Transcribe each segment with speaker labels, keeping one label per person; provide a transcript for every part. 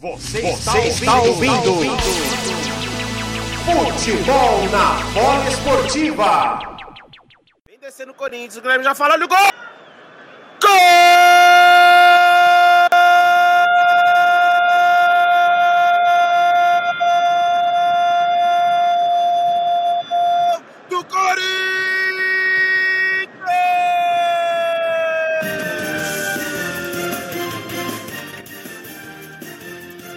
Speaker 1: Você, Você está, ouvindo, ouvindo. Futebol na bola esportiva.
Speaker 2: Vem descendo o Corinthians, o Guilherme já falou, olha o! Gol!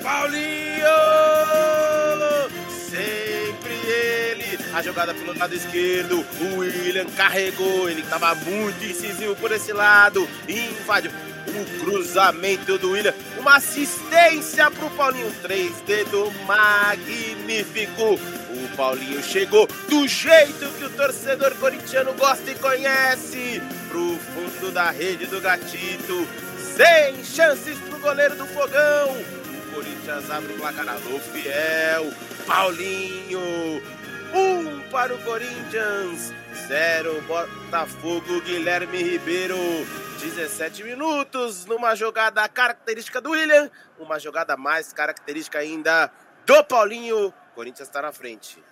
Speaker 2: Paulinho! Sempre ele. A jogada pelo lado esquerdo. O William carregou. Ele estava muito incisivo por esse lado. Invadiu. O cruzamento do William. Uma assistência para o Paulinho. Três dedos magnífico. O Paulinho chegou do jeito que o torcedor corintiano gosta e conhece. Pro fundo da rede do gatito. Sem chances pro goleiro do fogão. Corinthians abre o placar alô fiel. Paulinho. Um para o Corinthians. Zero Botafogo Guilherme Ribeiro. 17 minutos numa jogada característica do William. Uma jogada mais característica ainda do Paulinho. Corinthians está na frente.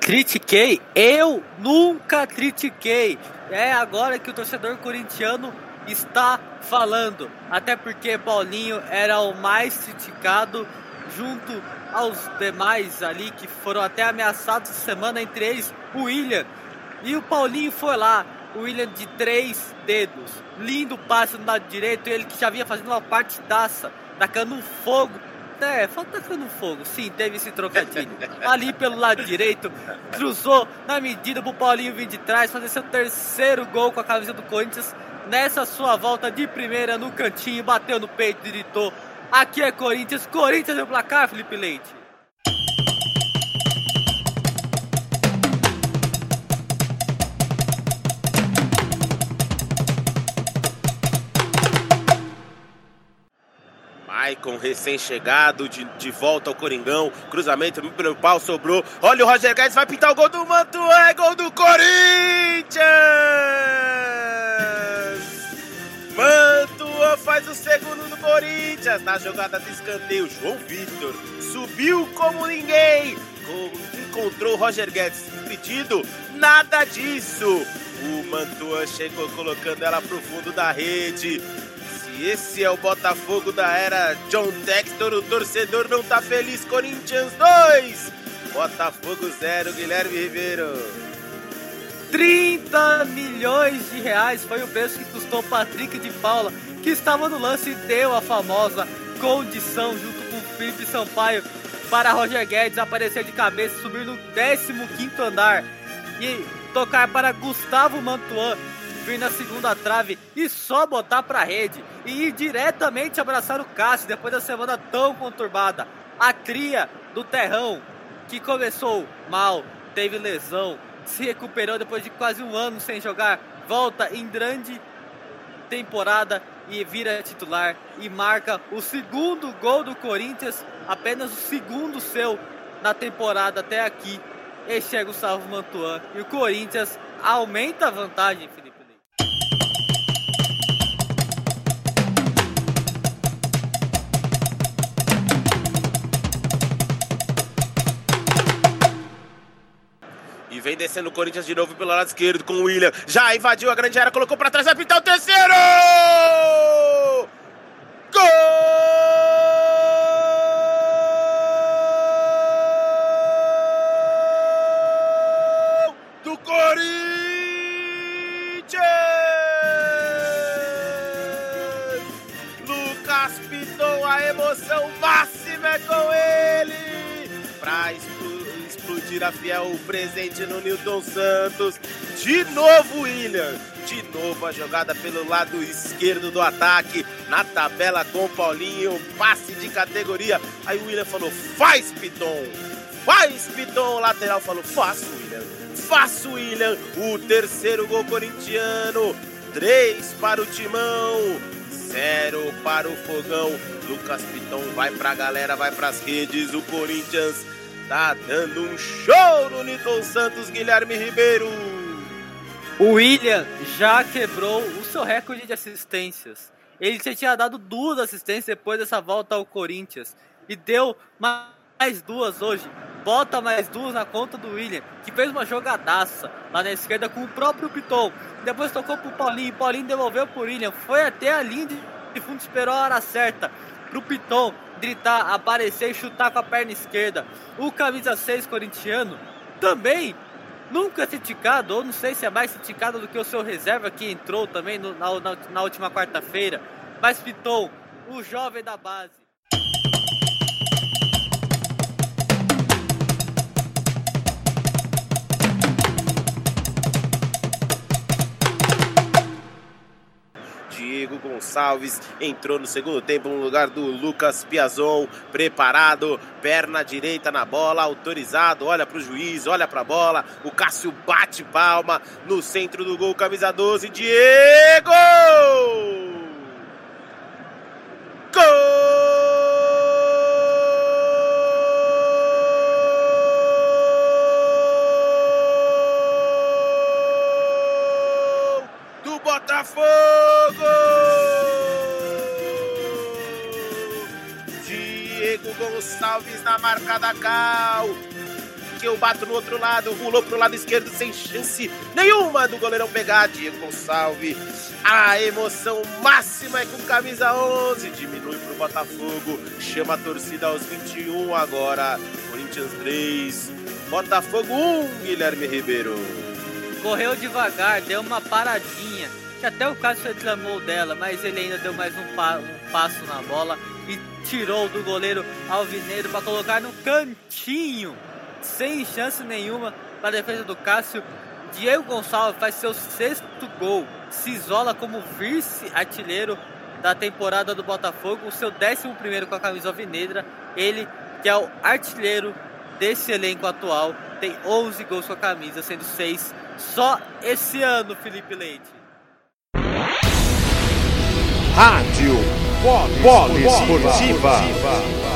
Speaker 3: Critiquei? Eu nunca critiquei. É agora que o torcedor corintiano está falando. Até porque Paulinho era o mais criticado junto aos demais ali que foram até ameaçados essa semana, entre eles o William. E o Paulinho foi lá, o William de três dedos. Lindo passe no lado direito, ele que já vinha fazendo uma partidaça, tacando um fogo. É, foi tacando fogo, sim, teve esse trocadilho. Ali pelo lado direito, cruzou na medida pro Paulinho vir de trás, fazer seu terceiro gol com a camisa do Corinthians. Nessa sua volta de primeira no cantinho, bateu no peito gritou: Aqui é Corinthians, Corinthians é o placar, Felipe Leite.
Speaker 2: Maicon, recém-chegado, de, de volta ao Coringão. Cruzamento pelo pau, sobrou. Olha o Roger Guedes, vai pintar o gol do Mantuan. É gol do Corinthians! Mantua faz o segundo do Corinthians. Na jogada de escanteio, João Vitor subiu como ninguém. Encontrou Roger Guedes impedido. Nada disso. O Mantua chegou colocando ela pro fundo da rede. Se esse é o Botafogo da era John Textor, o torcedor não tá feliz. Corinthians 2, Botafogo 0, Guilherme Ribeiro.
Speaker 3: 30 milhões de reais foi o preço que custou Patrick de Paula, que estava no lance e deu a famosa condição junto com o Felipe Sampaio para Roger Guedes aparecer de cabeça, subir no 15º andar e tocar para Gustavo Mantuan vir na segunda trave e só botar pra rede e ir diretamente abraçar o Cássio depois da semana tão conturbada. A cria do Terrão, que começou mal, teve lesão, se recuperou depois de quase um ano sem jogar, volta em grande temporada e vira titular e marca o segundo gol do Corinthians, apenas o segundo seu na temporada até aqui. Este é Gustavo Mantuan e o Corinthians aumenta a vantagem,
Speaker 2: vem descendo o Corinthians de novo pelo lado esquerdo com o William. Já invadiu a grande área, colocou para trás, vai pintar o terceiro! Gol! Do Corinthians! Lucas Piton, a emoção máxima é com ele! Pra explodir a fiel presente no Newton Santos. De novo, William. De novo a jogada pelo lado esquerdo do ataque. Na tabela com Paulinho. Passe de categoria. Aí o William falou: faz, Piton. Faz, Piton. O lateral falou: faço, William. Faço, William. O terceiro gol corintiano. Três para o Timão. Zero para o Fogão. Lucas Piton vai pra galera, vai pras redes. O Corinthians tá dando um show no Newton Santos, Guilherme Ribeiro.
Speaker 3: O William já quebrou o seu recorde de assistências. Ele já tinha dado duas assistências depois dessa volta ao Corinthians. E deu mais duas hoje. Bota mais duas na conta do William, que fez uma jogadaça lá na esquerda com o próprio Piton. Depois tocou pro Paulinho. Paulinho devolveu pro William. Foi até a linha de fundo, esperou a hora certa pro Piton gritar, aparecer e chutar com a perna esquerda. O camisa 6 corintiano também nunca criticado, ou não sei se é mais criticado do que o seu reserva que entrou também no, na, na, na última quarta-feira, mas Piton, o jovem da base.
Speaker 2: Diego Gonçalves. Entrou no segundo tempo no lugar do Lucas Piazon, preparado, perna direita na bola, autorizado, olha para o juiz, olha para a bola, o Cássio bate palma no centro do gol, camisa 12, Diego! Gonçalves na marca da Cal. Que eu bato no outro lado, rolou pro lado esquerdo sem chance nenhuma do goleirão pegar. Diego Gonçalves. A emoção máxima é com camisa 11. Diminui pro Botafogo. Chama a torcida aos 21 agora. Corinthians 3. Botafogo 1, Guilherme Ribeiro.
Speaker 3: Correu devagar, deu uma paradinha. Que até o Cássio reclamou dela, mas ele ainda deu mais um, pa um passo na bola e tirou do goleiro Alvinegro para colocar no cantinho, sem chance nenhuma para a defesa do Cássio. Diego Gonçalves faz seu sexto gol, se isola como vice-artilheiro da temporada do Botafogo, o seu décimo primeiro com a camisa alvinegra. Ele, que é o artilheiro desse elenco atual, tem 11 gols com a camisa, sendo 6 só esse ano, Felipe Leite.
Speaker 1: Rádio Poli Esportiva.